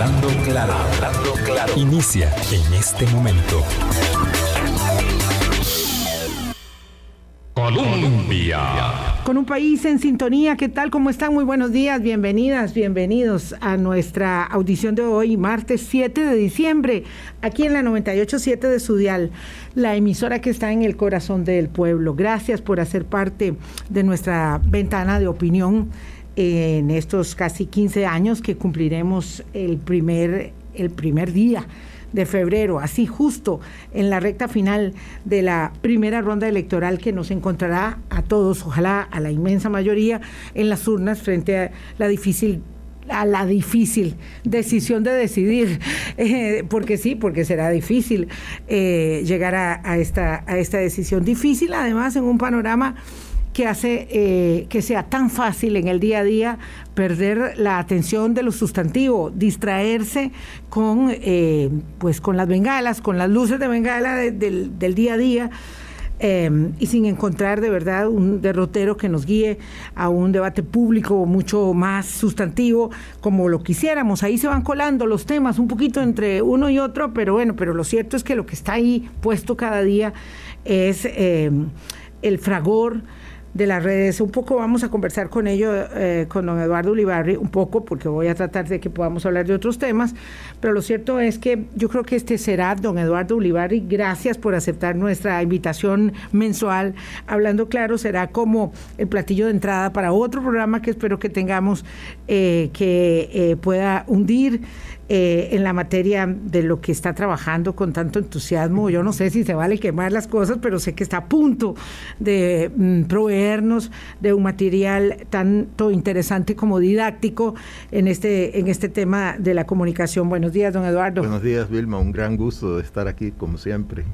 Hablando claro, hablando claro. Inicia en este momento. Colombia. Con un país en sintonía, ¿qué tal? ¿Cómo están? Muy buenos días, bienvenidas, bienvenidos a nuestra audición de hoy, martes 7 de diciembre, aquí en la 98.7 de Sudial, la emisora que está en el corazón del pueblo. Gracias por hacer parte de nuestra ventana de opinión en estos casi 15 años que cumpliremos el primer, el primer día de febrero, así justo en la recta final de la primera ronda electoral que nos encontrará a todos, ojalá a la inmensa mayoría, en las urnas frente a la difícil a la difícil decisión de decidir, eh, porque sí, porque será difícil eh, llegar a, esta, a esta decisión. Difícil además en un panorama que hace eh, que sea tan fácil en el día a día perder la atención de lo sustantivo, distraerse con, eh, pues con las bengalas, con las luces de bengala del, día a día. Eh, y sin encontrar de verdad un derrotero que nos guíe a un debate público mucho más sustantivo como lo quisiéramos. Ahí se van colando los temas un poquito entre uno y otro, pero bueno, pero lo cierto es que lo que está ahí puesto cada día es el fragor de las redes. Un poco vamos a conversar con ello, eh, con don Eduardo Ulibarri, un poco, porque voy a tratar de que podamos hablar de otros temas, pero lo cierto es que yo creo que este será don Eduardo Ulibarri. Gracias por aceptar nuestra invitación mensual. Hablando claro, será como el platillo de entrada para otro programa que espero que tengamos eh, que eh, pueda hundir eh, en la materia de lo que está trabajando con tanto entusiasmo. Yo no sé si se vale quemar las cosas, pero sé que está a punto de mm, proveernos de un material tanto interesante como didáctico en este, en este tema de la comunicación. Buenos días, don Eduardo. Buenos días, Vilma. Un gran gusto de estar aquí, como siempre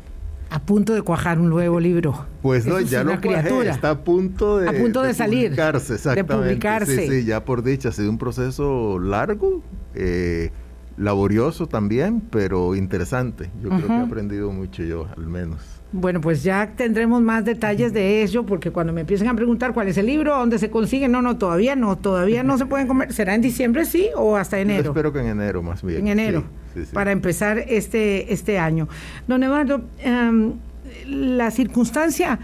a punto de cuajar un nuevo libro. Pues no, ya no criatura. está a punto de, a punto de, salir, publicarse, exactamente. De publicarse. Sí, sí, ya por dicha, ha sido un proceso largo. Eh, laborioso también, pero interesante. Yo creo que he aprendido mucho yo, al menos. Bueno, pues ya tendremos más detalles de eso, porque cuando me empiecen a preguntar cuál es el libro, dónde se consigue, no, no, todavía no, todavía no se pueden comer. ¿Será en diciembre, sí, o hasta enero? espero que en enero, más bien. En enero, para empezar este, este año. Don Eduardo, em, la circunstancia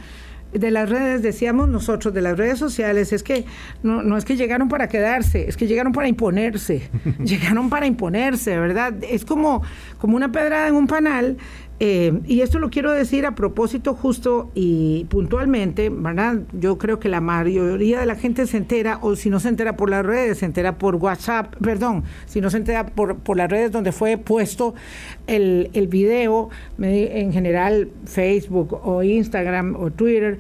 de las redes, decíamos nosotros, de las redes sociales, es que no, no es que llegaron para quedarse, es que llegaron para imponerse, llegaron para imponerse, ¿verdad? Es como, como una pedrada en un panal eh, y esto lo quiero decir a propósito justo y puntualmente, ¿verdad? Yo creo que la mayoría de la gente se entera, o si no se entera por las redes, se entera por WhatsApp, perdón, si no se entera por, por las redes donde fue puesto el, el video, en general Facebook o Instagram o Twitter,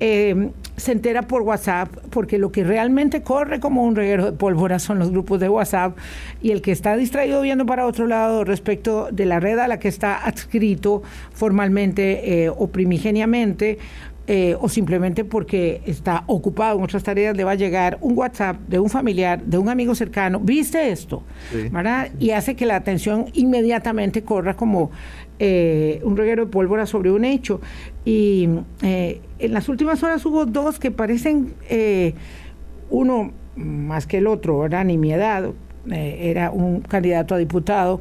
eh, se entera por WhatsApp, porque lo que realmente corre como un reguero de pólvora son los grupos de WhatsApp y el que está distraído viendo para otro lado respecto de la red a la que está adscrito formalmente eh, o primigeniamente, eh, o simplemente porque está ocupado en otras tareas, le va a llegar un WhatsApp de un familiar, de un amigo cercano, ¿viste esto? ¿verdad? Y hace que la atención inmediatamente corra como eh, un reguero de pólvora sobre un hecho. Y eh, en las últimas horas hubo dos que parecen, uno más que el otro, ¿verdad? Ni mi edad, era un candidato a diputado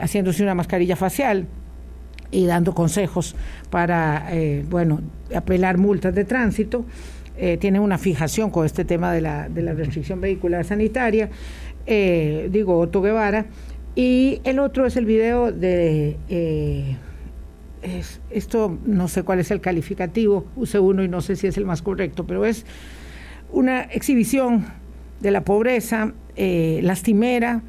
haciéndose una mascarilla facial y dando consejos para, eh, bueno, apelar multas de tránsito. Eh, tiene una fijación con este tema de la, de la restricción vehicular sanitaria, eh, digo, Otto Guevara. Y el otro es el video de... esto no sé cuál es el calificativo, use uno y no sé si es el más correcto, pero es una exhibición de la pobreza lastimera,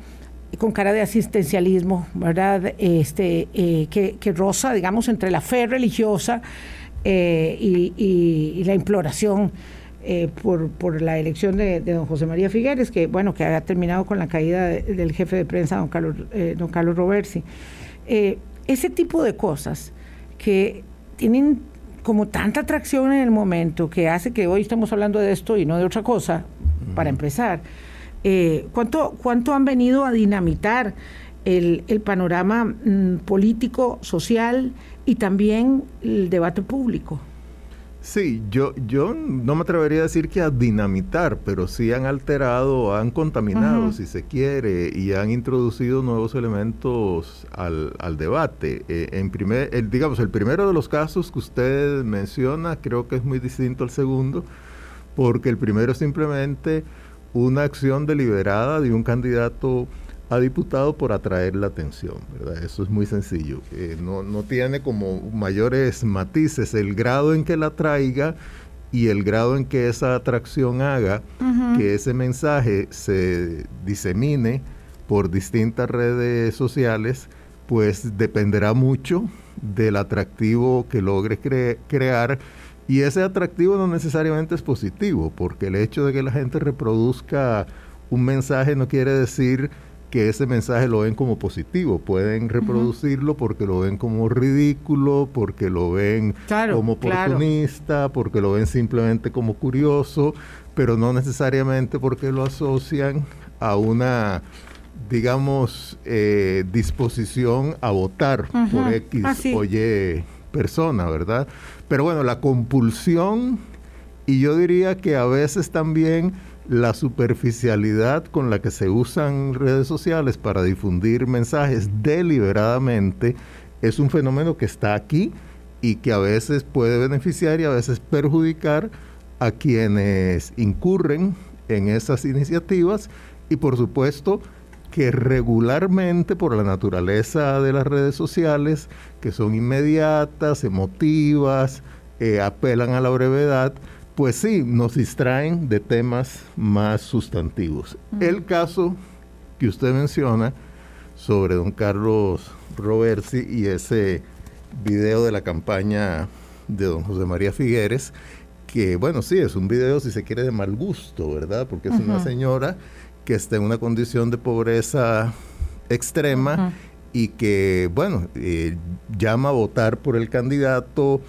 con cara de asistencialismo, ¿verdad? Este, eh, que, que, roza, digamos, entre la fe religiosa eh, y, la imploración eh, por, por, la elección de, don José María Figueres, que, bueno, que ha terminado con la caída del jefe de prensa, don Carlos, don Carlos Roversi. ese tipo de cosas que tienen como tanta atracción en el momento que hace que hoy estemos hablando de esto y no de otra cosa, para empezar eh, ¿cuánto, ¿Cuánto han venido a dinamitar el, panorama mm, político, social y también el debate público? Sí, yo, yo no me atrevería a decir que a dinamitar, pero sí han alterado, han contaminado, si se quiere, y han introducido nuevos elementos al, al debate. Eh, en primer, el, digamos, el primero de los casos que usted menciona creo que es muy distinto al segundo, porque el primero es simplemente una acción deliberada de un candidato a diputado por atraer la atención, ¿verdad? Eso es muy sencillo. Eh, no, no tiene como mayores matices el grado en que la traiga y el grado en que esa atracción haga que ese mensaje se disemine por distintas redes sociales, pues dependerá mucho del atractivo que logre crear. Y ese atractivo no necesariamente es positivo, porque el hecho de que la gente reproduzca un mensaje no quiere decir que ese mensaje lo ven como positivo, pueden reproducirlo porque lo ven como ridículo, porque lo ven como oportunista, porque lo ven simplemente como curioso, pero no necesariamente porque lo asocian a una digamos, eh, disposición a votar por X ah, o Y persona, ¿verdad? Pero bueno, la compulsión, y yo diría que a veces también la superficialidad con la que se usan redes sociales para difundir mensajes deliberadamente es un fenómeno que está aquí y que a veces puede beneficiar y a veces perjudicar a quienes incurren en esas iniciativas y por supuesto que regularmente por la naturaleza de las redes sociales, que son inmediatas, emotivas, eh, apelan a la brevedad, pues sí, nos distraen de temas más sustantivos. El caso que usted menciona sobre don Carlos Roversi y ese video de la campaña de don José María Figueres, que bueno, sí, es un video si se quiere de mal gusto, ¿verdad? Porque es una señora que está en una condición de pobreza extrema y que, bueno, eh, llama a votar por el candidato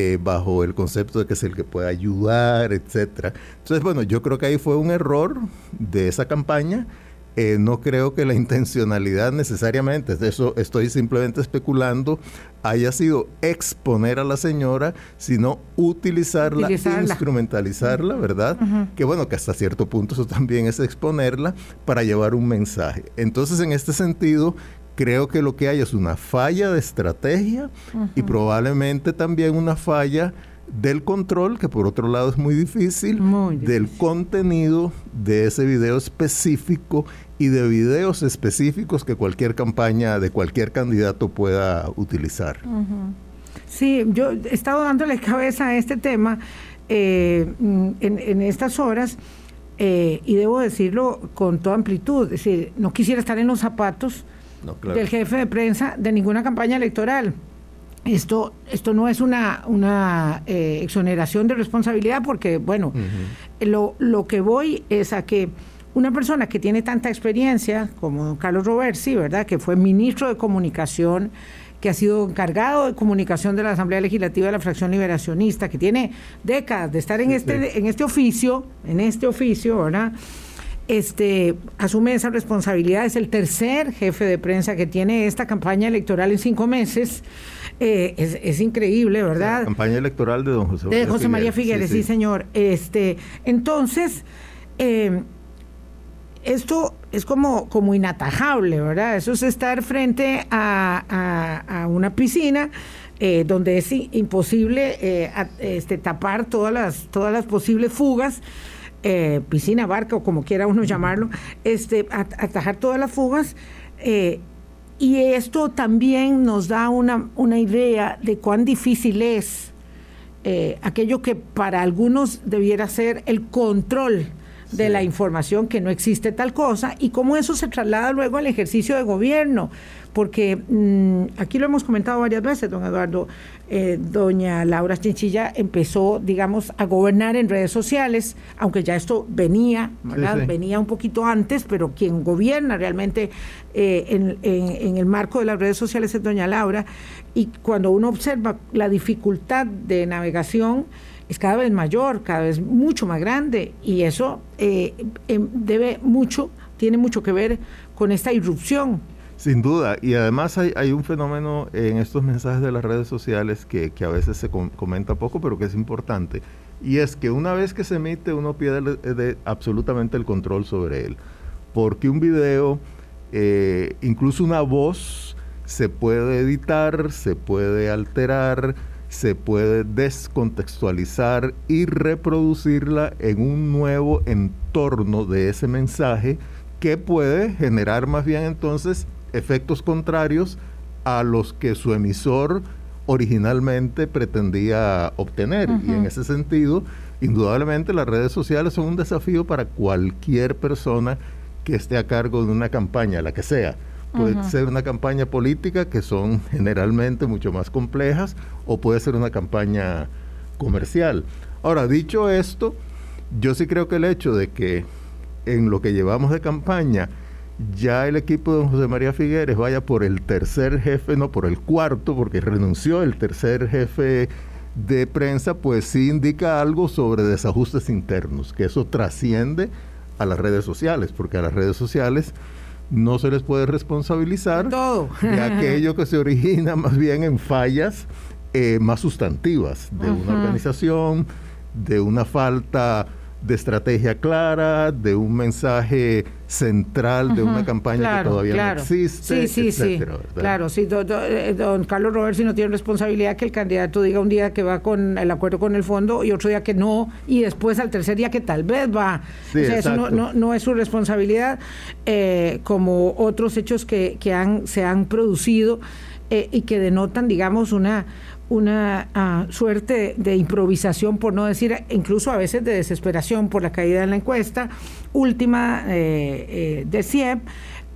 eh, bajo el concepto de que es el que puede ayudar, etcétera. Entonces, bueno, yo creo que ahí fue un error de esa campaña. Eh, no creo que la intencionalidad necesariamente, de eso estoy simplemente especulando, haya sido exponer a la señora, sino utilizarla, instrumentalizarla, ¿verdad? Que bueno, que hasta cierto punto eso también es exponerla para llevar un mensaje. Entonces, en este sentido, creo que lo que hay es una falla de estrategia y probablemente también una falla del control, que por otro lado es muy difícil, del contenido de ese video específico y de videos específicos que cualquier campaña de cualquier candidato pueda utilizar. Sí, yo he estado dándole cabeza a este tema eh, en, estas horas. Eh, y debo decirlo con toda amplitud, es decir, no quisiera estar en los zapatos del jefe de prensa de ninguna campaña electoral. Esto, esto no es una, una eh, exoneración de responsabilidad porque, bueno, lo, lo que voy es a que una persona que tiene tanta experiencia como Carlos Roversi, ¿verdad? Que fue ministro de Comunicación, que ha sido encargado de comunicación de la Asamblea Legislativa de la Fracción Liberacionista, que tiene décadas de estar en este, en este oficio, en este oficio, ¿verdad? Este, asume esa responsabilidad, es el tercer jefe de prensa que tiene esta campaña electoral en cinco meses. Eh, es, increíble, ¿verdad? La campaña electoral de don José María De José María Figueres, sí, señor. Este, entonces, eh, esto es como, como inatajable, ¿verdad? Eso es estar frente a, una piscina eh, donde es imposible este, tapar todas las, todas las posibles fugas eh, piscina, barca o como quiera uno llamarlo, este, atajar todas las fugas. Eh, y esto también nos da una, una idea de cuán difícil es eh, aquello que para algunos debiera ser el control de la información que no existe tal cosa y cómo eso se traslada luego al ejercicio de gobierno porque mm, aquí lo hemos comentado varias veces, don Eduardo, eh, doña Laura Chinchilla empezó, digamos, a gobernar en redes sociales, aunque ya esto venía, ¿verdad? Venía un poquito antes, pero quien gobierna realmente eh, en, en, el marco de las redes sociales es doña Laura, y cuando uno observa la dificultad de navegación, es cada vez mayor, cada vez mucho más grande, y eso eh, em, debe mucho, tiene mucho que ver con esta irrupción Sin duda, y además hay, un fenómeno en estos mensajes de las redes sociales que, que a veces se comenta poco, pero que es importante, y es que una vez que se emite uno pierde absolutamente el control sobre él, porque un video, eh, incluso una voz, se puede editar, se puede alterar, se puede descontextualizar y reproducirla en un nuevo entorno de ese mensaje que puede generar más bien entonces efectos contrarios a los que su emisor originalmente pretendía obtener. Y en ese sentido, indudablemente las redes sociales son un desafío para cualquier persona que esté a cargo de una campaña, la que sea. Puede ser una campaña política, que son generalmente mucho más complejas, o puede ser una campaña comercial. Ahora, dicho esto, yo sí creo que el hecho de que en lo que llevamos de campaña, ya el equipo de José María Figueres vaya por el tercer jefe, no por el cuarto, porque renunció el tercer jefe de prensa, pues sí indica algo sobre desajustes internos, que eso trasciende a las redes sociales, porque a las redes sociales no se les puede responsabilizar Todo. de aquello que se origina más bien en fallas eh, más sustantivas de una organización, de una falta de estrategia clara, de un mensaje central de una campaña que todavía no existe. Sí, sí, sí. Claro, sí. Eh, don, Carlos Roberts no tiene responsabilidad que el candidato diga un día que va con el acuerdo con el fondo y otro día que no, y después al tercer día que tal vez va. o sea, eso no, no, es su responsabilidad, eh, como otros hechos que, que han, se han producido eh, y que denotan, digamos, una una ah, suerte de improvisación, por no decir incluso a veces de desesperación por la caída en la encuesta última eh, eh, de CIEP.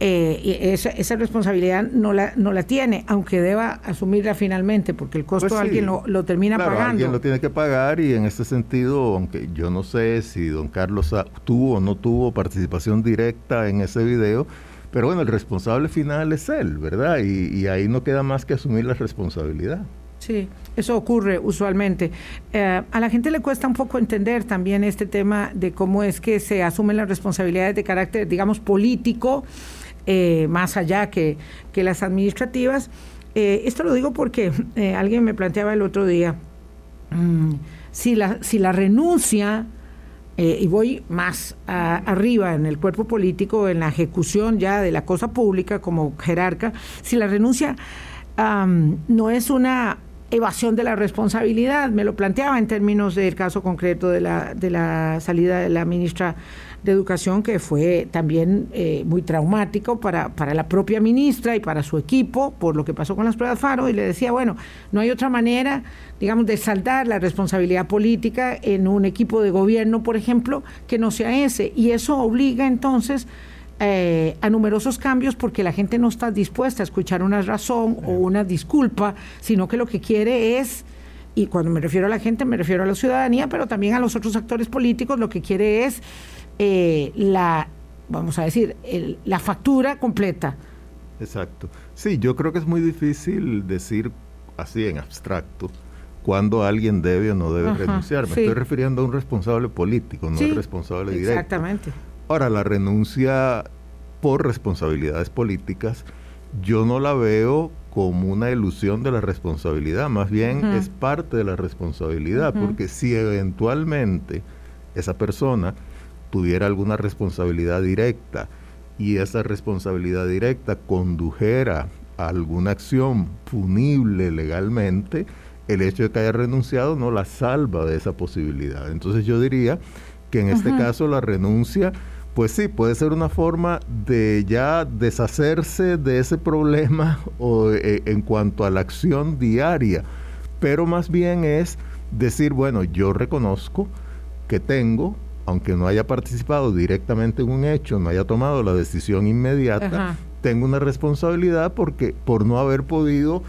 Eh, esa, esa, responsabilidad no la, no la tiene, aunque deba asumirla finalmente, porque el costo pues alguien lo, lo termina claro, pagando. Alguien lo tiene que pagar y en este sentido, aunque yo no sé si don Carlos tuvo o no tuvo participación directa en ese video, pero bueno, el responsable final es él, ¿verdad? Y, y ahí no queda más que asumir la responsabilidad. Sí, eso ocurre usualmente. Eh, a la gente le cuesta un poco entender también este tema de cómo es que se asumen las responsabilidades de carácter, digamos, político, eh, más allá que, que las administrativas. Eh, esto lo digo porque alguien me planteaba el otro día, mm, si, la, si la renuncia, y voy más arriba en el cuerpo político, en la ejecución ya de la cosa pública como jerarca, si la renuncia no es una evasión de la responsabilidad. Me lo planteaba en términos del caso concreto de la, de la salida de la ministra de Educación, que fue también eh, muy traumático para, para la propia ministra y para su equipo por lo que pasó con las pruebas FARO. Y le decía, bueno, no hay otra manera, digamos, de saldar la responsabilidad política en un equipo de gobierno, por ejemplo, que no sea ese. Y eso obliga entonces eh, a numerosos cambios porque la gente no está dispuesta a escuchar una razón o una disculpa, sino que lo que quiere es, y cuando me refiero a la gente me refiero a la ciudadanía, pero también a los otros actores políticos, lo que quiere es eh, la, vamos a decir, la factura completa. Exacto. Sí, yo creo que es muy difícil decir así en abstracto cuando alguien debe o no debe renunciar. Me estoy refiriendo a un responsable político, no al responsable directo. Exactamente. Ahora, la renuncia por responsabilidades políticas, yo no la veo como una ilusión de la responsabilidad, más bien es parte de la responsabilidad, porque si eventualmente esa persona tuviera alguna responsabilidad directa y esa responsabilidad directa condujera a alguna acción punible legalmente, el hecho de que haya renunciado no la salva de esa posibilidad. Entonces yo diría que en este caso la renuncia pues sí, puede ser una forma de ya deshacerse de ese problema o, eh, en cuanto a la acción diaria, pero más bien es decir, bueno, yo reconozco que tengo, aunque no haya participado directamente en un hecho, no haya tomado la decisión inmediata, tengo una responsabilidad porque por no haber podido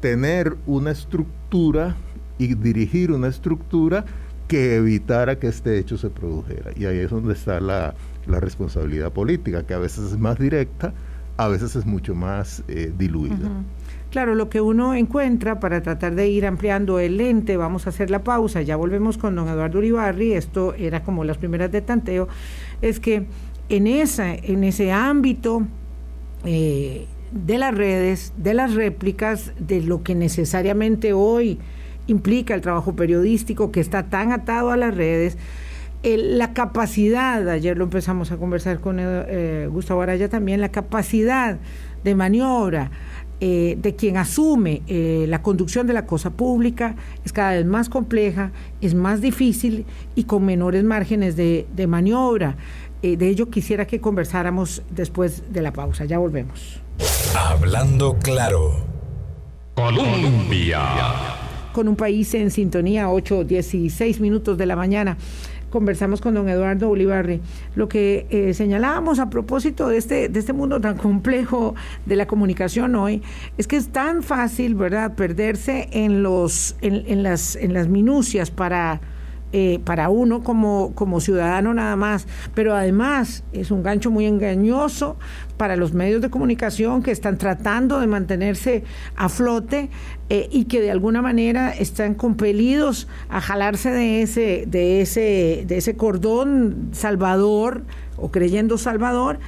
tener una estructura y dirigir una estructura que evitara que este hecho se produjera. Y ahí es donde está la, la responsabilidad política, que a veces es más directa, a veces es mucho más eh, diluida. Claro, lo que uno encuentra para tratar de ir ampliando el lente, vamos a hacer la pausa, ya volvemos con don Eduardo Uribarri, esto era como las primeras de tanteo, es que en, esa, en ese ámbito eh, de las redes, de las réplicas, de lo que necesariamente hoy implica el trabajo periodístico que está tan atado a las redes, la capacidad, ayer lo empezamos a conversar con eh, Gustavo Araya también, la capacidad de maniobra eh, de quien asume eh, la conducción de la cosa pública es cada vez más compleja, es más difícil y con menores márgenes de, de maniobra. de ello quisiera que conversáramos después de la pausa. Ya volvemos. Hablando claro. Colombia. Con un país en sintonía, 8, 16 minutos de la mañana conversamos con don Eduardo Olivarri. Lo que eh, señalábamos a propósito de este, de este mundo tan complejo de la comunicación hoy es que es tan fácil, ¿verdad?, perderse en, los, en, las, en las minucias para eh, para uno como, como ciudadano nada más, pero además es un gancho muy engañoso para los medios de comunicación que están tratando de mantenerse a flote eh, y que de alguna manera están compelidos a jalarse de ese, de ese, de ese cordón salvador o creyendo salvador.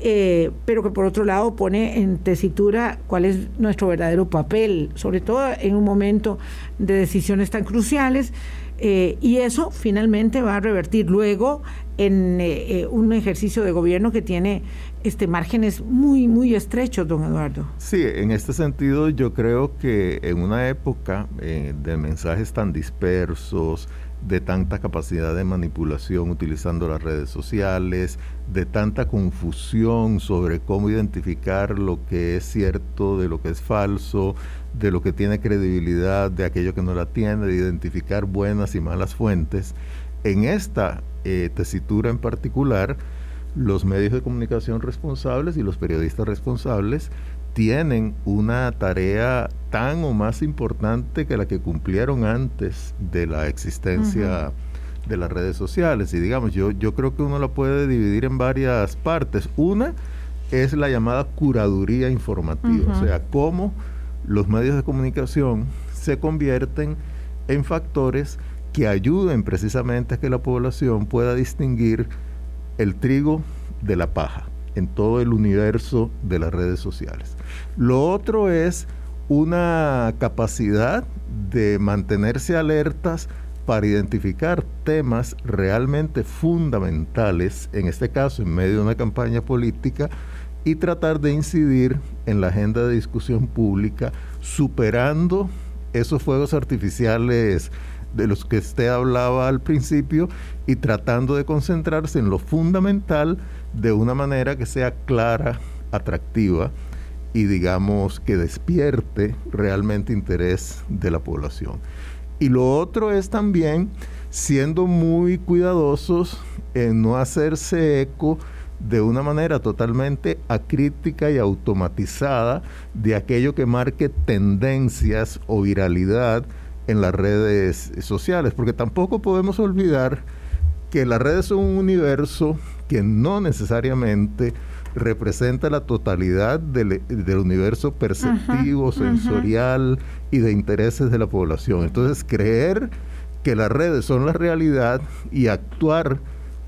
Eh, pero que por otro lado pone en tesitura cuál es nuestro verdadero papel, sobre todo en un momento de decisiones tan cruciales eh, y eso finalmente va a revertir luego en eh, eh, un ejercicio de gobierno que tiene este márgenes muy, muy estrechos, don Eduardo. Sí, en este sentido yo creo que en una época de mensajes tan dispersos, de tanta capacidad de manipulación utilizando las redes sociales, de tanta confusión sobre cómo identificar lo que es cierto de lo que es falso, de lo que tiene credibilidad, de aquello que no la tiene, de identificar buenas y malas fuentes. En esta eh, tesitura en particular, los medios de comunicación responsables y los periodistas responsables tienen una tarea tan o más importante que la que cumplieron antes de la existencia de las redes sociales. Y digamos, yo, yo creo que uno la puede dividir en varias partes. Una es la llamada curaduría informativa, o sea, cómo los medios de comunicación se convierten en factores que ayuden precisamente a que la población pueda distinguir el trigo de la paja en todo el universo de las redes sociales. Lo otro es una capacidad de mantenerse alertas para identificar temas realmente fundamentales, en este caso en medio de una campaña política, y tratar de incidir en la agenda de discusión pública, superando esos fuegos artificiales de los que usted hablaba al principio y tratando de concentrarse en lo fundamental de una manera que sea clara, atractiva y digamos que despierte realmente interés de la población. Y lo otro es también siendo muy cuidadosos en no hacerse eco de una manera totalmente acrítica y automatizada de aquello que marque tendencias o viralidad en las redes sociales, porque tampoco podemos olvidar que las redes son un universo que no necesariamente representa la totalidad del, universo perceptivo, sensorial y de intereses de la población. Entonces, creer que las redes son la realidad y actuar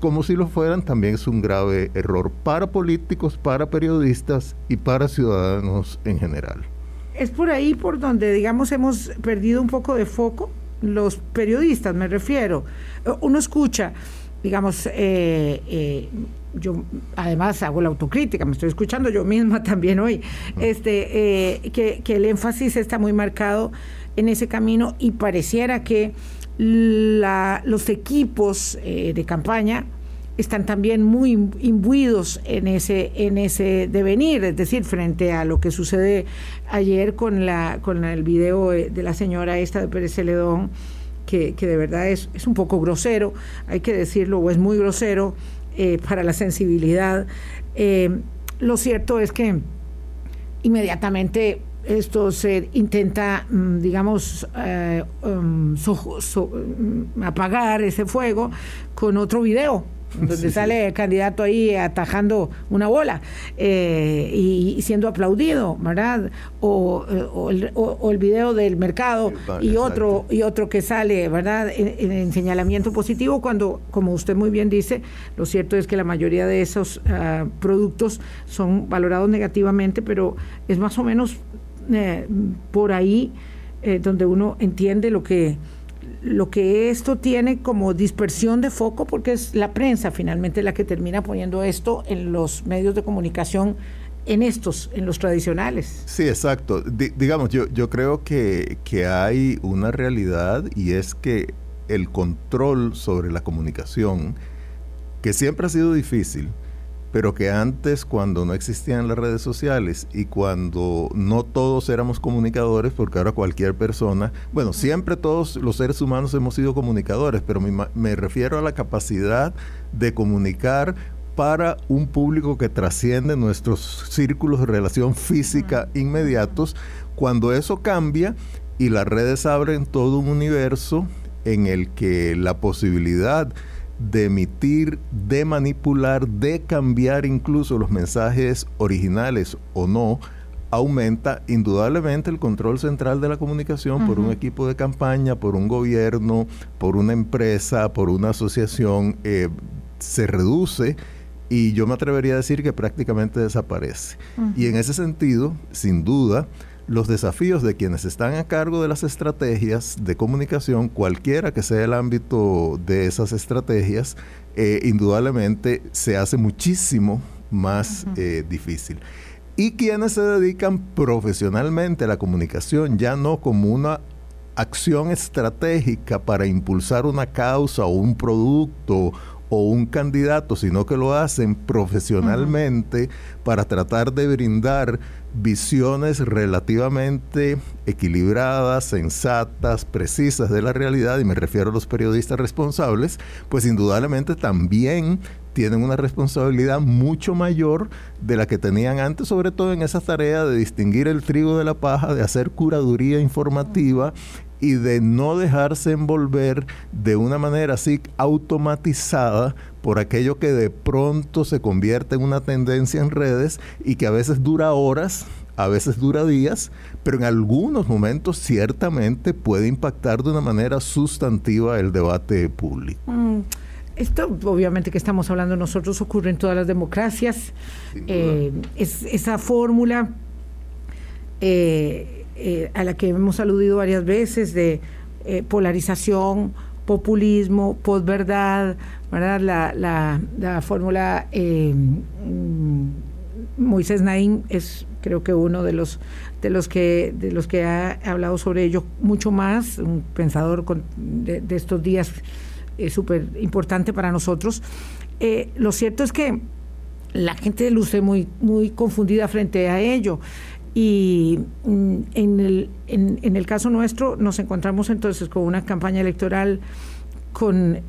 como si lo fueran también es un grave error para políticos, para periodistas y para ciudadanos en general. Es por ahí por donde, digamos, hemos perdido un poco de foco, los periodistas me refiero. Uno escucha, digamos, eh, eh, yo además hago la autocrítica, me estoy escuchando yo misma también hoy, este, eh, que, el énfasis está muy marcado en ese camino y pareciera que los equipos de campaña están también muy imbuidos en ese, en ese devenir, es decir, frente a lo que sucede ayer con, la, con el video de la señora esta de Pérez Celedón, que, de verdad es, es un poco grosero, hay que decirlo, o es muy grosero eh, para la sensibilidad. Eh, lo cierto es que inmediatamente esto se intenta, mm, digamos, eh, um, mm, apagar ese fuego con otro video donde sale el candidato ahí atajando una bola eh, y, siendo aplaudido, ¿verdad? O, el, video del mercado y otro, y otro que sale, ¿verdad? En, señalamiento positivo, cuando, como usted muy bien dice, lo cierto es que la mayoría de esos ah, productos son valorados negativamente, pero es más o menos eh, por ahí eh, donde uno entiende lo que lo que esto tiene como dispersión de foco, porque es la prensa finalmente la que termina poniendo esto en los medios de comunicación, en estos, en los tradicionales. Sí, exacto. digamos, yo, yo creo que, que hay una realidad y es que el control sobre la comunicación, que siempre ha sido difícil, pero que antes cuando no existían las redes sociales y cuando no todos éramos comunicadores, porque ahora cualquier persona, bueno, siempre todos los seres humanos hemos sido comunicadores, pero me, refiero a la capacidad de comunicar para un público que trasciende nuestros círculos de relación física inmediatos, cuando eso cambia y las redes abren todo un universo en el que la posibilidad de emitir, de manipular, de cambiar incluso los mensajes originales o no, aumenta indudablemente el control central de la comunicación por un equipo de campaña, por un gobierno, por una empresa, por una asociación, eh, se reduce y yo me atrevería a decir que prácticamente desaparece. Y en ese sentido, sin duda, los desafíos de quienes están a cargo de las estrategias de comunicación, cualquiera que sea el ámbito de esas estrategias, eh, indudablemente se hace muchísimo más eh, difícil. Y quienes se dedican profesionalmente a la comunicación, ya no como una acción estratégica para impulsar una causa o un producto o un candidato, sino que lo hacen profesionalmente para tratar de brindar visiones relativamente equilibradas, sensatas, precisas de la realidad, y me refiero a los periodistas responsables, pues indudablemente también tienen una responsabilidad mucho mayor de la que tenían antes, sobre todo en esa tarea de distinguir el trigo de la paja, de hacer curaduría informativa y de no dejarse envolver de una manera así automatizada por aquello que de pronto se convierte en una tendencia en redes y que a veces dura horas, a veces dura días, pero en algunos momentos ciertamente puede impactar de una manera sustantiva el debate público. Mm, esto obviamente que estamos hablando nosotros ocurre en todas las democracias. Eh, es, esa fórmula eh, eh, a la que hemos aludido varias veces de eh, polarización, populismo, posverdad, ¿verdad? La, la, la fórmula eh, mm, Moisés Naín es creo que uno de los de los que de los que ha hablado sobre ello mucho más, un pensador de, estos días es súper importante para nosotros. lo cierto es que la gente luce muy, muy confundida frente a ello. Y mm, en el, en, el caso nuestro nos encontramos entonces con una campaña electoral con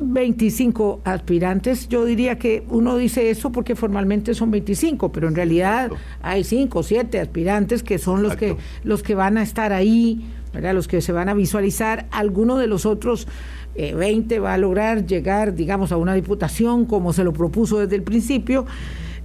25 eh, aspirantes. Yo diría que uno dice eso porque formalmente son 25, pero en realidad hay 5 o 7 aspirantes que son los que, los que van a estar ahí, ¿verdad? los que se van a visualizar. Alguno de los otros 20 eh, va a lograr llegar, digamos, a una diputación como se lo propuso desde el principio.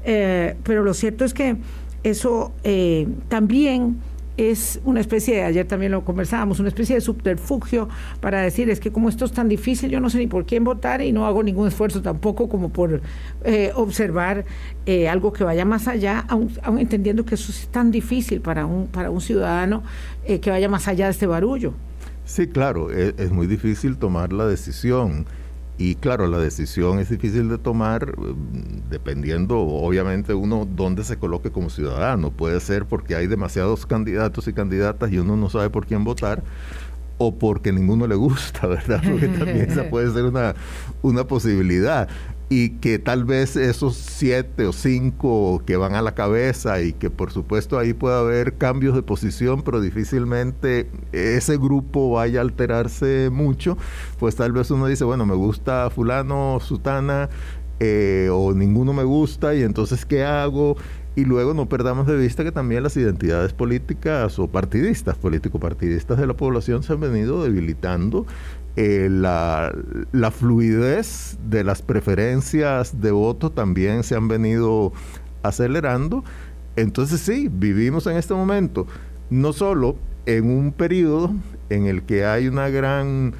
Eh, pero lo cierto es que eso eh, también es una especie, de, ayer también lo conversábamos, una especie de subterfugio para decir, es que como esto es tan difícil, yo no sé ni por quién votar y no hago ningún esfuerzo tampoco como por eh, observar eh, algo que vaya más allá, aun, entendiendo que eso es tan difícil para un, para un ciudadano que vaya más allá de este barullo. Sí, claro, es, es muy difícil tomar la decisión. Y claro, la decisión es difícil de tomar mm, dependiendo, obviamente, uno dónde se coloque como ciudadano. Puede ser porque hay demasiados candidatos y candidatas y uno no sabe por quién votar o porque ninguno le gusta, ¿verdad? Porque también esa puede ser una, una posibilidad y que tal vez esos siete o cinco que van a la cabeza y que por supuesto ahí puede haber cambios de posición, pero difícilmente ese grupo vaya a alterarse mucho, pues tal vez uno dice, bueno, me gusta fulano, sutana, eh, o ninguno me gusta y entonces ¿qué hago? y luego no perdamos de vista que también las identidades políticas o partidistas, político-partidistas de la población se han venido debilitando. Eh, la, fluidez de las preferencias de voto también se han venido acelerando. Entonces sí, vivimos en este momento no solo en un periodo en el que hay una gran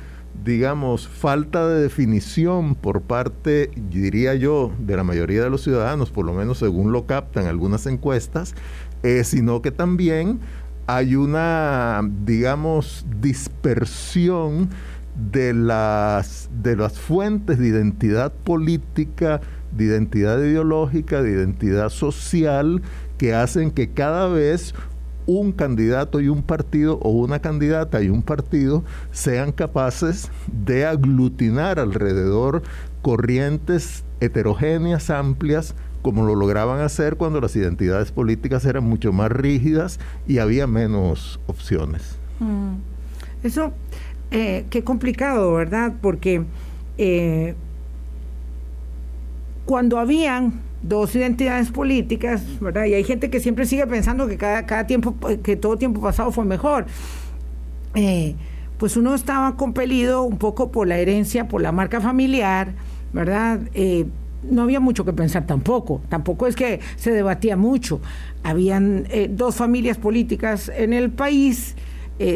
digamos, falta de definición por parte, diría yo, de la mayoría de los ciudadanos, por lo menos según lo captan algunas encuestas, eh, sino que también hay una, digamos, dispersión de las, de las fuentes de identidad política, de identidad ideológica, de identidad social, que hacen que cada vez un candidato y un partido o una candidata y un partido sean capaces de aglutinar alrededor corrientes heterogéneas, amplias, como lo lograban hacer cuando las identidades políticas eran mucho más rígidas y había menos opciones. Mm. Eso, eh, qué complicado, ¿verdad? Porque eh, cuando habían dos identidades políticas, ¿verdad? Y hay gente que siempre sigue pensando que cada, cada tiempo, que todo tiempo pasado fue mejor. Eh, pues uno estaba compelido un poco por la herencia, por la marca familiar, ¿verdad? Eh, no había mucho que pensar tampoco, tampoco es que se debatía mucho. Habían dos familias políticas en el país,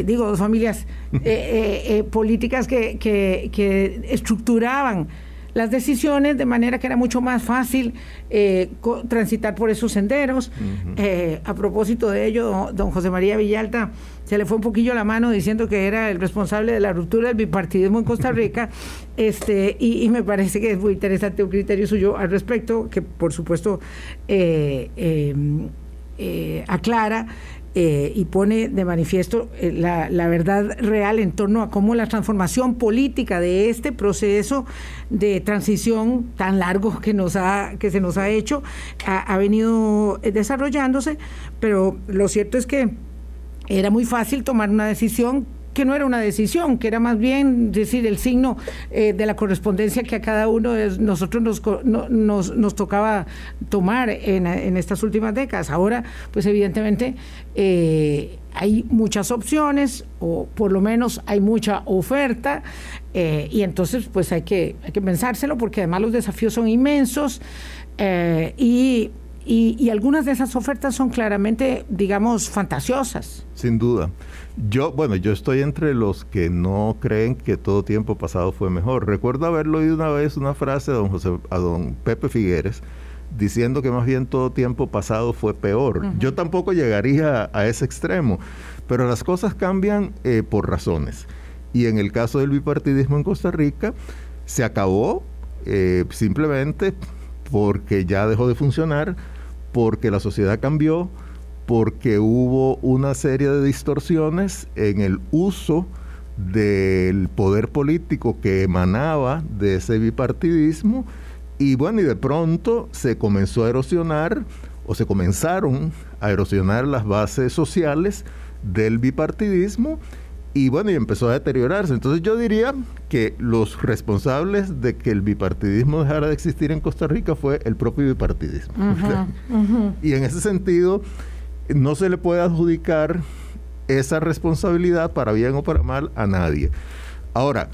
digo, dos familias políticas que, que, que estructuraban las decisiones, de manera que era mucho más fácil eh, transitar por esos senderos. Eh, a propósito de ello, don, José María Villalta se le fue un poquillo la mano diciendo que era el responsable de la ruptura del bipartidismo en Costa Rica, este, y, me parece que es muy interesante un criterio suyo al respecto, que por supuesto eh, em, aclara eh, y pone de manifiesto eh, la, verdad real en torno a cómo la transformación política de este proceso de transición tan largo que, nos ha, que se nos ha hecho ha venido eh, desarrollándose, pero lo cierto es que era muy fácil tomar una decisión que no era una decisión, que era más bien decir el signo eh, de la correspondencia que a cada uno de nosotros nos, nos, tocaba tomar en, estas últimas décadas. Ahora, pues evidentemente eh, hay muchas opciones, o por lo menos hay mucha oferta, eh, y entonces pues hay que, hay que pensárselo, porque además los desafíos son inmensos y y, algunas de esas ofertas son claramente, digamos, fantasiosas. Sin duda. Yo, bueno, yo estoy entre los que no creen que todo tiempo pasado fue mejor. Recuerdo haberlo oído una vez una frase a don, José, a don Pepe Figueres diciendo que más bien todo tiempo pasado fue peor. Yo tampoco llegaría a ese extremo, pero las cosas cambian eh, por razones. Y en el caso del bipartidismo en Costa Rica, se acabó eh, simplemente porque ya dejó de funcionar porque la sociedad cambió, porque hubo una serie de distorsiones en el uso del poder político que emanaba de ese bipartidismo y bueno, y de pronto se comenzó a erosionar o se comenzaron a erosionar las bases sociales del bipartidismo y bueno, y empezó a deteriorarse. Entonces yo diría que los responsables de que el bipartidismo dejara de existir en Costa Rica fue el propio bipartidismo. Y en ese sentido, no se le puede adjudicar esa responsabilidad para bien o para mal a nadie. Ahora,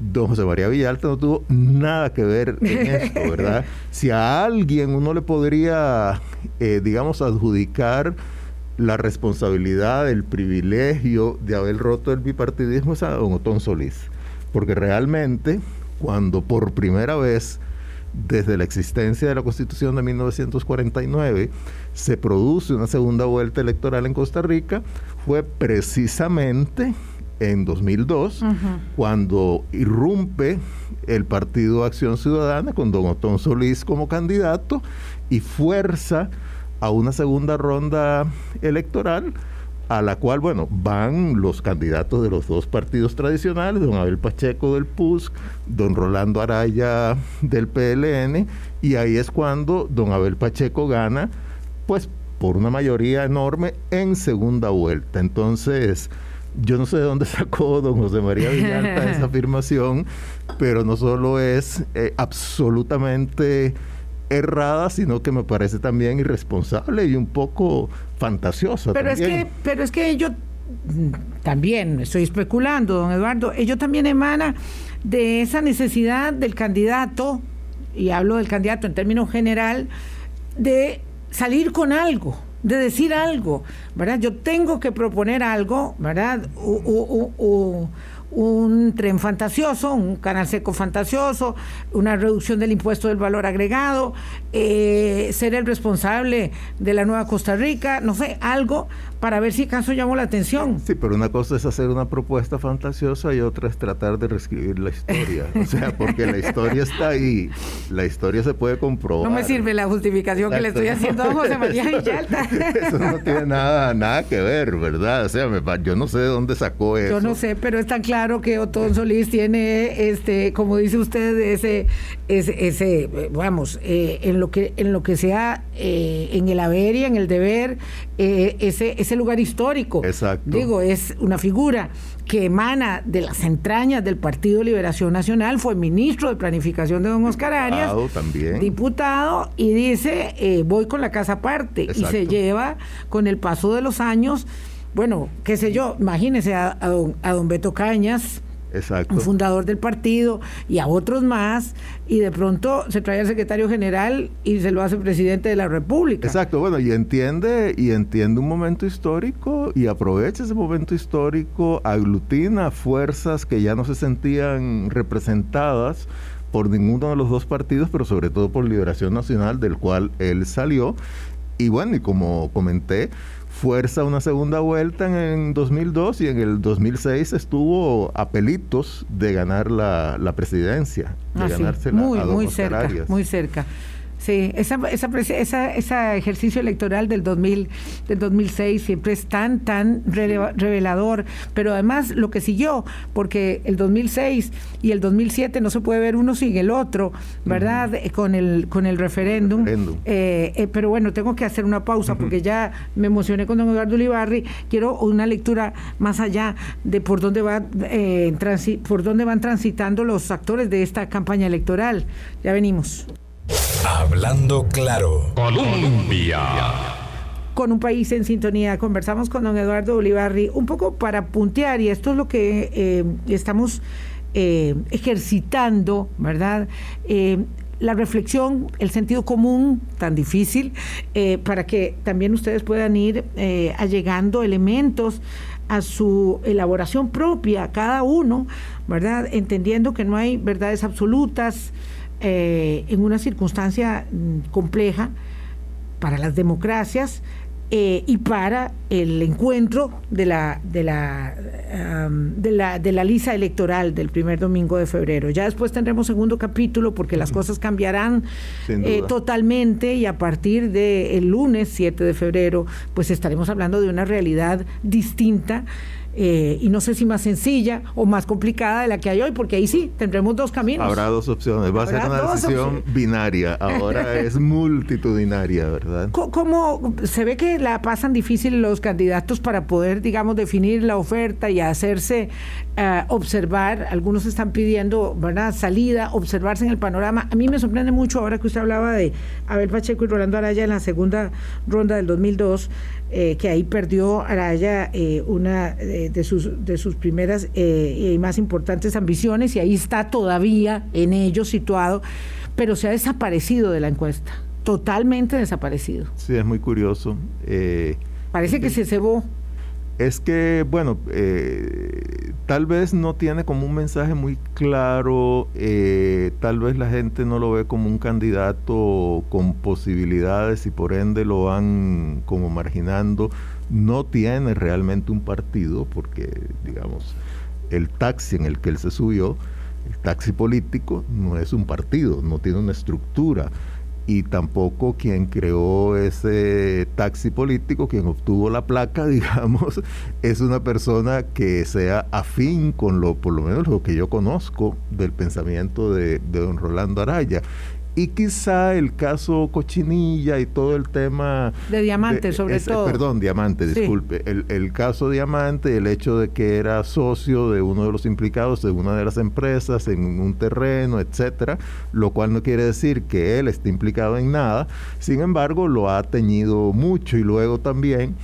don José María Villalta no tuvo nada que ver en esto, ¿verdad? Si a alguien uno le podría, eh, digamos, adjudicar la responsabilidad, el privilegio de haber roto el bipartidismo es a don Otón Solís. Porque realmente, cuando por primera vez, desde la existencia de la Constitución de 1949, se produce una segunda vuelta electoral en Costa Rica, fue precisamente en 2002, cuando irrumpe el Partido Acción Ciudadana con don Otón Solís como candidato y fuerza a una segunda ronda electoral a la cual, bueno, van los candidatos de los dos partidos tradicionales, don Abel Pacheco del PUSC, don Rolando Araya del PLN, y ahí es cuando don Abel Pacheco gana, pues por una mayoría enorme en segunda vuelta. Entonces, yo no sé de dónde sacó don José María Villalta esa afirmación, pero no solo es eh, absolutamente errada, sino que me parece también irresponsable y un poco fantasiosa. Pero es que, pero es que yo también estoy especulando, don Eduardo, ello también emana de esa necesidad del candidato, y hablo del candidato en términos general, de salir con algo, de decir algo, ¿verdad? Yo tengo que proponer algo, ¿verdad? Un tren fantasioso, un canal seco fantasioso, una reducción del impuesto del valor agregado, eh, ser el responsable de la nueva Costa Rica, no sé, algo para ver si acaso llamo la atención. Sí, pero una cosa es hacer una propuesta fantasiosa y otra es tratar de reescribir la historia. o sea, porque la historia está ahí, la historia se puede comprobar. No me sirve la justificación que le estoy haciendo a José María Villalta. eso no tiene nada, nada que ver, ¿verdad? O sea, yo no sé de dónde sacó eso. Yo no sé, pero es tan claro que Otón Solís tiene, este, como dice usted, ese, ese, ese vamos, eh, en lo que en lo que sea, eh, en el haber y en el deber, eh, ese, ese lugar histórico. Exacto. Digo, es una figura que emana de las entrañas del Partido Liberación Nacional, fue ministro de Planificación de don Oscar Arias, también. diputado, y dice, voy con la casa aparte, y se lleva con el paso de los años, bueno, qué sé yo, imagínese a, a don Beto Cañas, un fundador del partido y a otros más, y de pronto se trae al secretario general y se lo hace presidente de la República. Exacto, bueno, y entiende, y entiende un momento histórico y aprovecha ese momento histórico, aglutina fuerzas que ya no se sentían representadas por ninguno de los dos partidos, pero sobre todo por Liberación Nacional, del cual él salió. Y bueno, y como comenté, fuerza una segunda vuelta en, 2002 y en el 2006 estuvo a pelitos de ganar la, presidencia, de ah, ganársela muy, muy cerca, muy cerca. Sí, esa, esa, ese ejercicio electoral del, 2000, del 2006 siempre es tan, tan revelador, pero además lo que siguió, porque el 2006 y el 2007 no se puede ver uno sin el otro, ¿verdad? Con el, con el referéndum. Eh, eh, pero bueno, tengo que hacer una pausa porque ya me emocioné con don Eduardo Ulibarri. Quiero una lectura más allá de por dónde, va, eh, por dónde van transitando los actores de esta campaña electoral. Ya venimos. Hablando claro. Colombia. Con un país en sintonía. Conversamos con don Eduardo Olivarri un poco para puntear, y esto es lo que eh, estamos eh, ejercitando, ¿verdad? Eh, la reflexión, el sentido común, tan difícil, para que también ustedes puedan ir allegando elementos a su elaboración propia, cada uno, ¿verdad? Entendiendo que no hay verdades absolutas, eh, en una circunstancia mm, compleja para las democracias eh, y para el encuentro de la, de, la, de, la, de la lista electoral del primer domingo de febrero. Ya después tendremos segundo capítulo porque las cosas cambiarán eh, totalmente y a partir del lunes 7 de febrero pues estaremos hablando de una realidad distinta. Eh, y no sé si más sencilla o más complicada de la que hay hoy, porque ahí sí tendremos dos caminos. Habrá dos opciones, va a ser una decisión binaria, ahora es multitudinaria, ¿verdad? ¿Cómo se ve que la pasan difícil los candidatos para poder, digamos, definir la oferta y hacerse eh, observar? Algunos están pidiendo, ¿verdad?, salida, observarse en el panorama. A mí me sorprende mucho ahora que usted hablaba de Abel Pacheco y Rolando Araya en la segunda ronda del 2002 eh, que ahí perdió Araya eh, una eh, de, sus, de sus primeras y más importantes ambiciones y ahí está todavía en ello situado, pero se ha desaparecido de la encuesta, totalmente desaparecido. Sí, es muy curioso. Parece que se cebó. Es que, bueno, eh, tal vez no tiene como un mensaje muy claro, eh, tal vez la gente no lo ve como un candidato con posibilidades y por ende lo van como marginando. No tiene realmente un partido porque, digamos, el taxi en el que él se subió, el taxi político, no es un partido, no tiene una estructura y tampoco quien creó ese taxi político, quien obtuvo la placa, digamos, es una persona que sea afín con lo, por lo menos lo que yo conozco del pensamiento de, don Rolando Araya. Y quizá el caso Cochinilla y todo el tema... De Diamante, sobre todo. Perdón, Diamante, disculpe. El, el, caso Diamante, el hecho de que era socio de uno de los implicados de una de las empresas en un terreno, etcétera, lo cual no quiere decir que él esté implicado en nada. Sin embargo, lo ha teñido mucho y luego también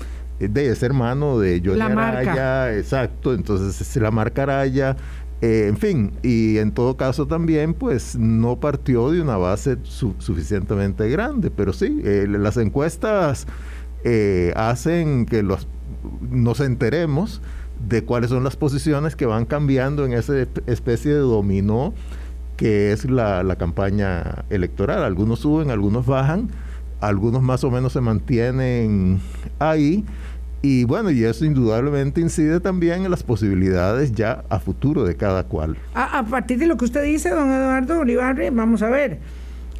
eh, de ese hermano de Johnny Araya, exacto, entonces la marca Araya eh, en fin, y en todo caso también, pues no partió de una base suficientemente grande, pero sí, eh, las encuestas eh, hacen que los, nos enteremos de cuáles son las posiciones que van cambiando en esa especie de dominó que es la, la campaña electoral. Algunos suben, algunos bajan, algunos más o menos se mantienen ahí y bueno, y eso indudablemente incide también en las posibilidades ya a futuro de cada cual. A, a partir de lo que usted dice, don Eduardo Olivarre, vamos a ver,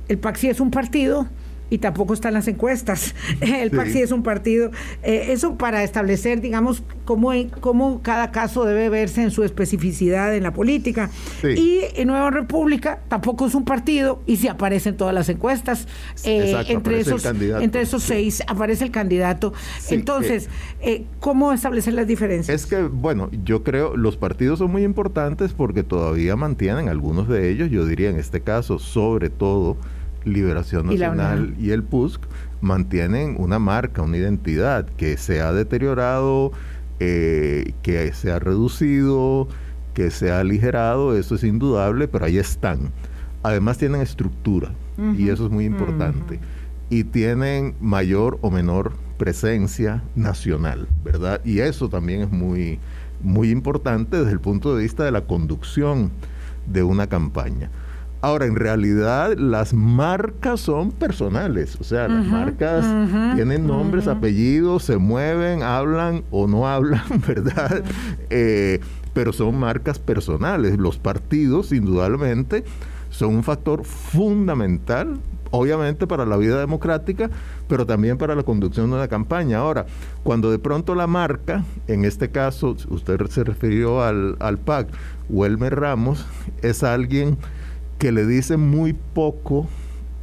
el PAXI es un partido y tampoco están las encuestas. El PAC es un partido. Eh, eso para establecer, digamos, cómo, cómo cada caso debe verse en su especificidad en la política. Y en Nueva República tampoco es un partido y si aparecen todas las encuestas. Eh, entre, esos, entre esos seis aparece el candidato. Entonces, eh, ¿cómo establecer las diferencias? Es que, bueno, yo creo los partidos son muy importantes porque todavía mantienen algunos de ellos, yo diría en este caso, sobre todo, Liberación Nacional y, el PUSC mantienen una marca, una identidad que se ha deteriorado, eh, que se ha reducido, que se ha aligerado, eso es indudable, pero ahí están. Además tienen estructura y eso es muy importante. Y tienen mayor o menor presencia nacional, ¿verdad? Y eso también es muy, muy importante desde el punto de vista de la conducción de una campaña. Ahora, en realidad, las marcas son personales, o sea, las marcas tienen nombres, apellidos, se mueven, hablan o no hablan, ¿verdad? Eh, pero son marcas personales. Los partidos, indudablemente, son un factor fundamental, obviamente, para la vida democrática, pero también para la conducción de una campaña. Ahora, cuando de pronto la marca, en este caso, usted se refirió al, al PAC, Welmer Ramos, es alguien que le dice muy poco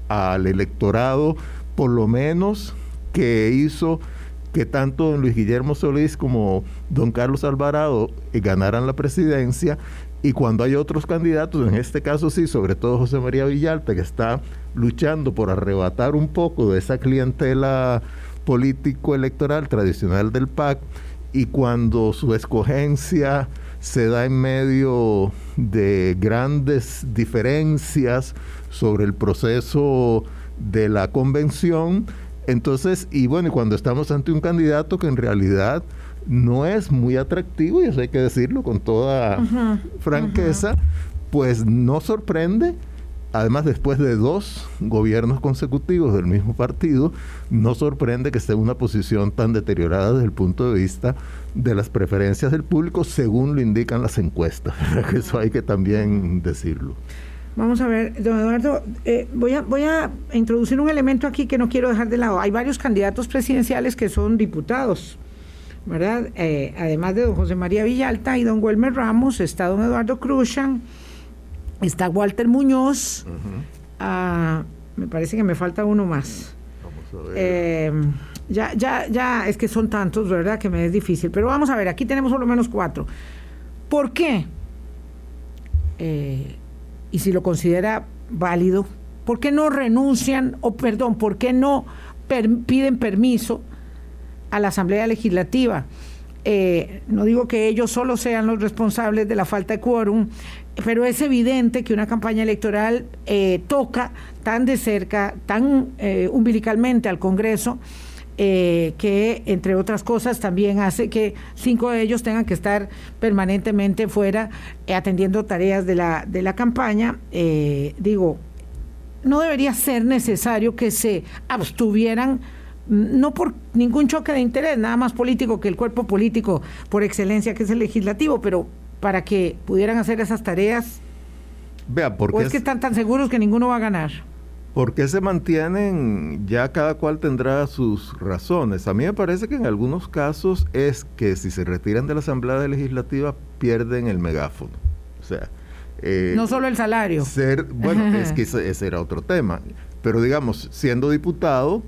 al electorado, por lo menos que hizo que tanto don Luis Guillermo Solís como don Carlos Alvarado eh, ganaran la presidencia. Y cuando hay otros candidatos, en este caso sí, sobre todo José María Villalta, que está luchando por arrebatar un poco de esa clientela político-electoral tradicional del PAC, y cuando su escogencia se da en medio de grandes diferencias sobre el proceso de la convención. Entonces, y bueno, y cuando estamos ante un candidato que en realidad no es muy atractivo, y eso hay que decirlo con toda franqueza, pues no sorprende además después de dos gobiernos consecutivos del mismo partido, no sorprende que esté en una posición tan deteriorada desde el punto de vista de las preferencias del público, según lo indican las encuestas. Eso hay que también decirlo. Vamos a ver, don Eduardo, eh, voy, a, introducir un elemento aquí que no quiero dejar de lado. Hay varios candidatos presidenciales que son diputados, ¿verdad? Eh, además de don José María Villalta y don Welmer Ramos, está don Eduardo Cruzan Está Walter Muñoz. Ah, me parece que me falta uno más. Vamos a ver. Em, ya, ya, ya, es que son tantos, ¿verdad? Que me es difícil. Pero vamos a ver, aquí tenemos por lo menos cuatro. ¿Por qué? Eh, y si lo considera válido, ¿por qué no renuncian, o perdón, por qué no piden permiso a la Asamblea Legislativa? Eh, no digo que ellos solo sean los responsables de la falta de quórum, pero es evidente que una campaña electoral eh, toca tan de cerca, tan eh, umbilicalmente al Congreso, eh, que entre otras cosas también hace que cinco de ellos tengan que estar permanentemente fuera atendiendo tareas de la, de la campaña. digo, no debería ser necesario que se abstuvieran mm, no por ningún choque de interés, nada más político que el cuerpo político por excelencia que es el legislativo, pero para que pudieran hacer esas tareas? Vea, porque ¿O es, que están tan seguros que ninguno va a ganar? Porque se mantienen? Ya cada cual tendrá sus razones. A mí me parece que en algunos casos es que si se retiran de la Asamblea Legislativa pierden el megáfono. O sea, Eh, no solo el salario. Ser, bueno, es que ese, era otro tema. Pero digamos, siendo diputado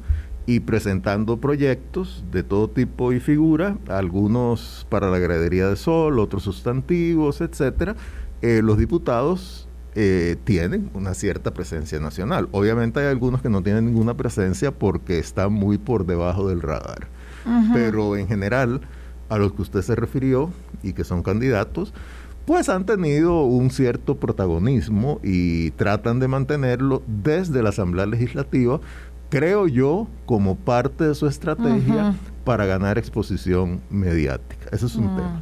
y presentando proyectos de todo tipo y figura, algunos para la gradería de sol, otros sustantivos, etcétera, eh, los diputados eh, tienen una cierta presencia nacional. Obviamente hay algunos que no tienen ninguna presencia porque están muy por debajo del radar. Pero en general, a los que usted se refirió y que son candidatos, pues han tenido un cierto protagonismo y tratan de mantenerlo desde la Asamblea Legislativa, creo yo, como parte de su estrategia para ganar exposición mediática. Ese es un mm. tema.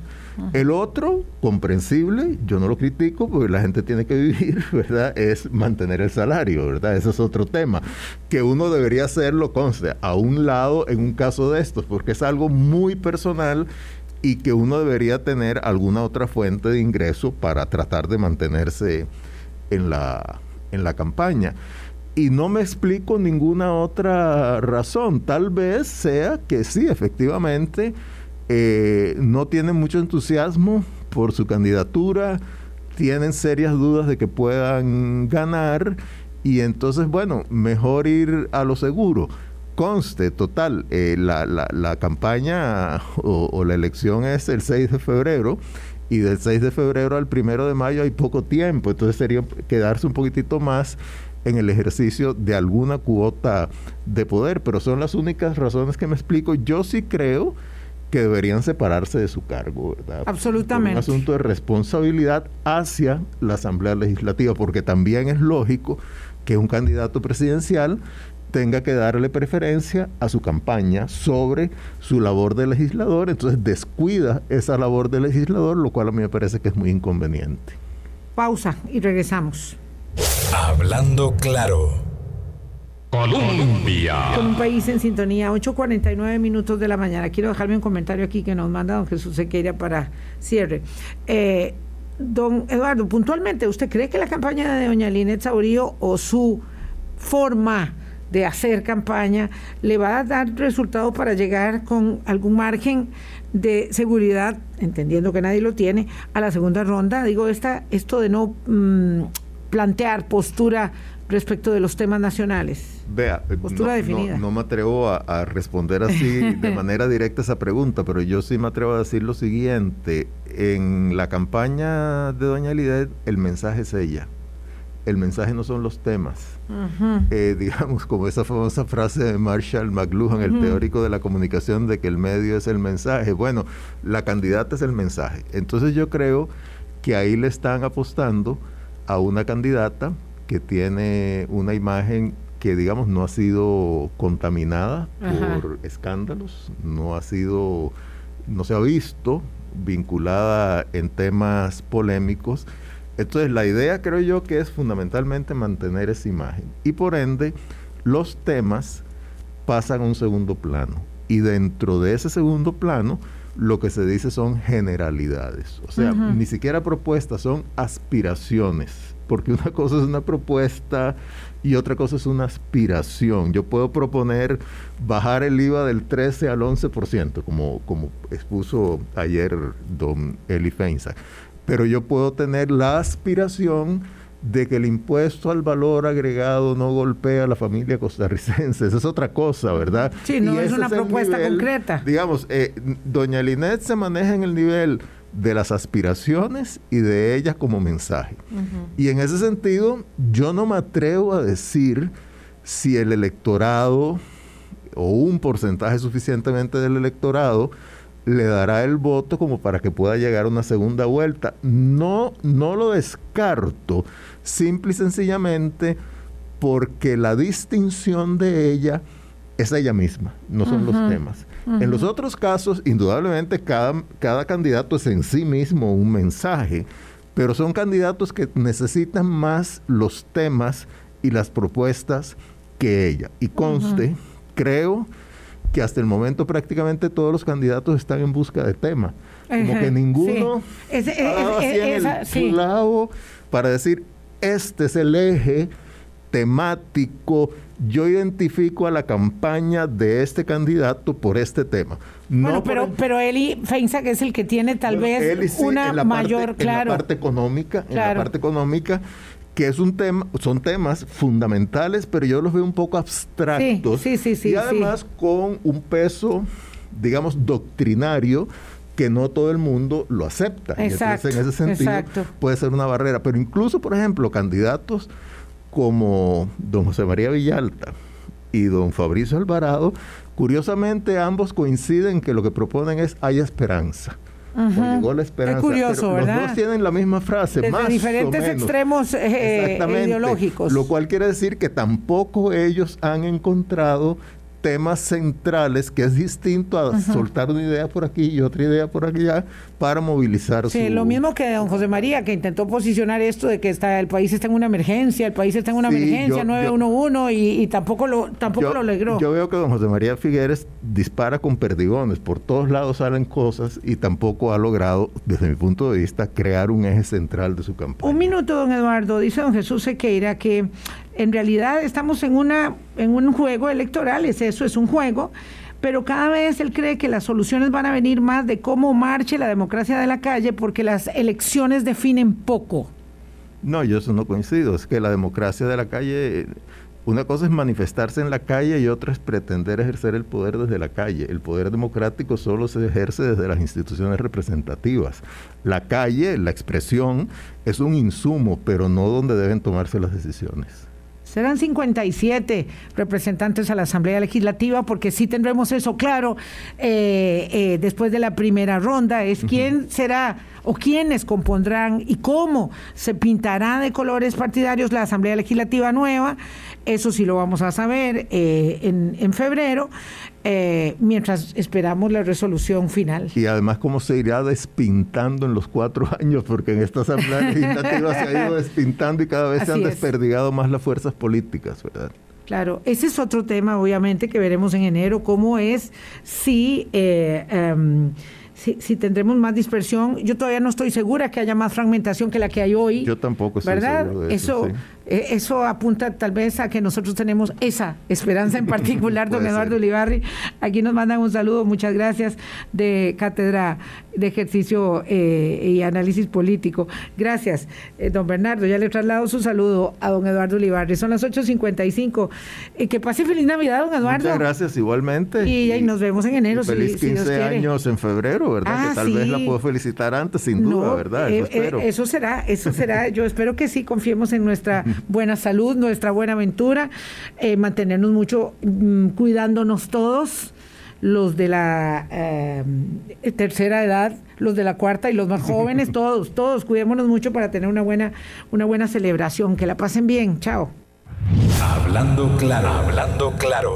El otro, comprensible, yo no lo critico porque la gente tiene que vivir, ¿verdad? Es mantener el salario, ¿verdad? Ese es otro tema. Que uno debería hacerlo, conste, a un lado en un caso de estos, porque es algo muy personal y que uno debería tener alguna otra fuente de ingreso para tratar de mantenerse en la, en la campaña. Y no me explico ninguna otra razón. Tal vez sea que sí, efectivamente, eh, no tienen mucho entusiasmo por su candidatura, tienen serias dudas de que puedan ganar y entonces, bueno, mejor ir a lo seguro. Conste, total, eh, la, la, campaña o, o, la elección es el 6 de febrero y del 6 de febrero al 1 de mayo hay poco tiempo, entonces sería quedarse un poquitito más en el ejercicio de alguna cuota de poder, pero son las únicas razones que me explico. Yo sí creo que deberían separarse de su cargo, ¿verdad? Absolutamente. un asunto de responsabilidad hacia la Asamblea Legislativa, porque también es lógico que un candidato presidencial tenga que darle preferencia a su campaña sobre su labor de legislador, entonces descuida esa labor de legislador, lo cual a mí me parece que es muy inconveniente. Pausa y regresamos. Hablando claro. Colombia. Con un país en sintonía, 8.49 minutos de la mañana. Quiero dejarme un comentario aquí que nos manda don Jesús Sequeira para cierre. Eh, don Eduardo, puntualmente, ¿usted cree que la campaña de doña Linet Saurío o su forma de hacer campaña le va a dar resultado para llegar con algún margen de seguridad, entendiendo que nadie lo tiene, a la segunda ronda? Digo, esta, esto de no mm, plantear postura respecto de los temas nacionales? Vea, postura definida. No, me atrevo a, responder así de manera directa esa pregunta, pero yo sí me atrevo a decir lo siguiente. En la campaña de Doña Lidet, el mensaje es ella. El mensaje no son los temas. Eh, digamos, como esa famosa frase de Marshall McLuhan, el teórico de la comunicación, de que el medio es el mensaje. Bueno, la candidata es el mensaje. Entonces yo creo que ahí le están apostando a una candidata que tiene una imagen que digamos no ha sido contaminada por escándalos, no ha sido, no se ha visto vinculada en temas polémicos. Entonces la idea creo yo que es fundamentalmente mantener esa imagen. Y por ende los temas pasan a un segundo plano. Y dentro de ese segundo plano lo que se dice son generalidades, o sea, ni siquiera propuestas, son aspiraciones. Porque una cosa es una propuesta y otra cosa es una aspiración. Yo puedo proponer bajar el IVA del 13 al 11%, como, como expuso ayer don Eli Feinza, pero yo puedo tener la aspiración de que el impuesto al valor agregado no golpea a la familia costarricense. Esa es otra cosa, ¿verdad? Sí, no es una propuesta concreta. Digamos, eh, doña Linet se maneja en el nivel de las aspiraciones y de ellas como mensaje. Y en ese sentido, yo no me atrevo a decir si el electorado o un porcentaje suficientemente del electorado le dará el voto como para que pueda llegar a una segunda vuelta. No, no lo descarto, simple y sencillamente porque la distinción de ella es ella misma, no son los temas. En los otros casos, indudablemente, cada, cada candidato es en sí mismo un mensaje, pero son candidatos que necesitan más los temas y las propuestas que ella. Y conste, creo que hasta el momento prácticamente todos los candidatos están en busca de tema. Como que ninguno es, es, en el para decir, este es el eje temático. Yo identifico a la campaña de este candidato por este tema. No bueno, pero, pero Eli Feinza, que es el que tiene tal vez una mayor, claro. En la parte económica, en la parte económica, que es un tema, son temas fundamentales, pero yo los veo un poco abstractos. Sí, sí, sí, y además con un peso, digamos, doctrinario que no todo el mundo lo acepta. Exacto, en ese sentido puede ser una barrera. Pero incluso, por ejemplo, candidatos como don José María Villalta y don Fabricio Alvarado, curiosamente ambos coinciden que lo que proponen es hay esperanza. llegó la esperanza. Es curioso, ¿verdad? Los dos tienen la misma frase, Desde diferentes extremos eh, ideológicos. Lo cual quiere decir que tampoco ellos han encontrado temas centrales que es distinto a soltar una idea por aquí y otra idea por allá para movilizar sí, lo mismo que don José María que intentó posicionar esto de que está el país está en una emergencia el país está en una emergencia 911 y, tampoco lo tampoco lo logró. yo veo que don José María Figueres dispara con perdigones por todos lados salen cosas y tampoco ha logrado desde mi punto de vista crear un eje central de su campaña. Un minuto don Eduardo dice don Jesús Sequeira que en realidad estamos en, una, en un juego electoral, es eso, es un juego, pero cada vez él cree que las soluciones van a venir más de cómo marche la democracia de la calle, porque las elecciones definen poco. No, yo eso no coincido, es que la democracia de la calle, una cosa es manifestarse en la calle y otra es pretender ejercer el poder desde la calle. El poder democrático solo se ejerce desde las instituciones representativas. La calle, la expresión, es un insumo, pero no donde deben tomarse las decisiones. Serán 57 representantes a la Asamblea Legislativa, porque sí tendremos eso claro eh, eh, después de la primera ronda, es quién será o quiénes compondrán y cómo se pintará de colores partidarios la Asamblea Legislativa nueva. Eso sí lo vamos a saber eh, en, en, febrero, eh, mientras esperamos la resolución final. Y además cómo se irá despintando en los cuatro años, porque en esta Asamblea Legislativa se ha ido despintando y cada vez se han desperdigado más las fuerzas políticas, ¿verdad? Claro, ese es otro tema, obviamente, que veremos en enero, cómo es si... Eh, em, si, tendremos más dispersión. Yo todavía no estoy segura que haya más fragmentación que la que hay hoy. Yo tampoco estoy ¿verdad? seguro de eso. Eso, eh, eso apunta tal vez a que nosotros tenemos esa esperanza en particular, don Eduardo Ulibarri. Aquí nos mandan un saludo, muchas gracias, de Cátedra de Ejercicio eh, y Análisis Político. Gracias, eh, don Bernardo. Ya le he trasladado su saludo a don Eduardo Ulibarri. Son las 8.55. que pase feliz Navidad, don Eduardo. Muchas gracias, igualmente. Y, nos vemos en enero. feliz 15 años en febrero, ¿verdad? que ah, tal vez la puedo felicitar antes, sin duda, ¿verdad? Eso, eso será, eso será. Yo espero que sí confiemos en nuestra buena salud, nuestra buena aventura, eh, mantenernos mucho mm, cuidándonos todos los de la eh, tercera edad, los de la cuarta y los más jóvenes, todos, todos, cuidémonos mucho para tener una buena, una buena celebración. Que la pasen bien. Chao. Hablando claro, hablando claro.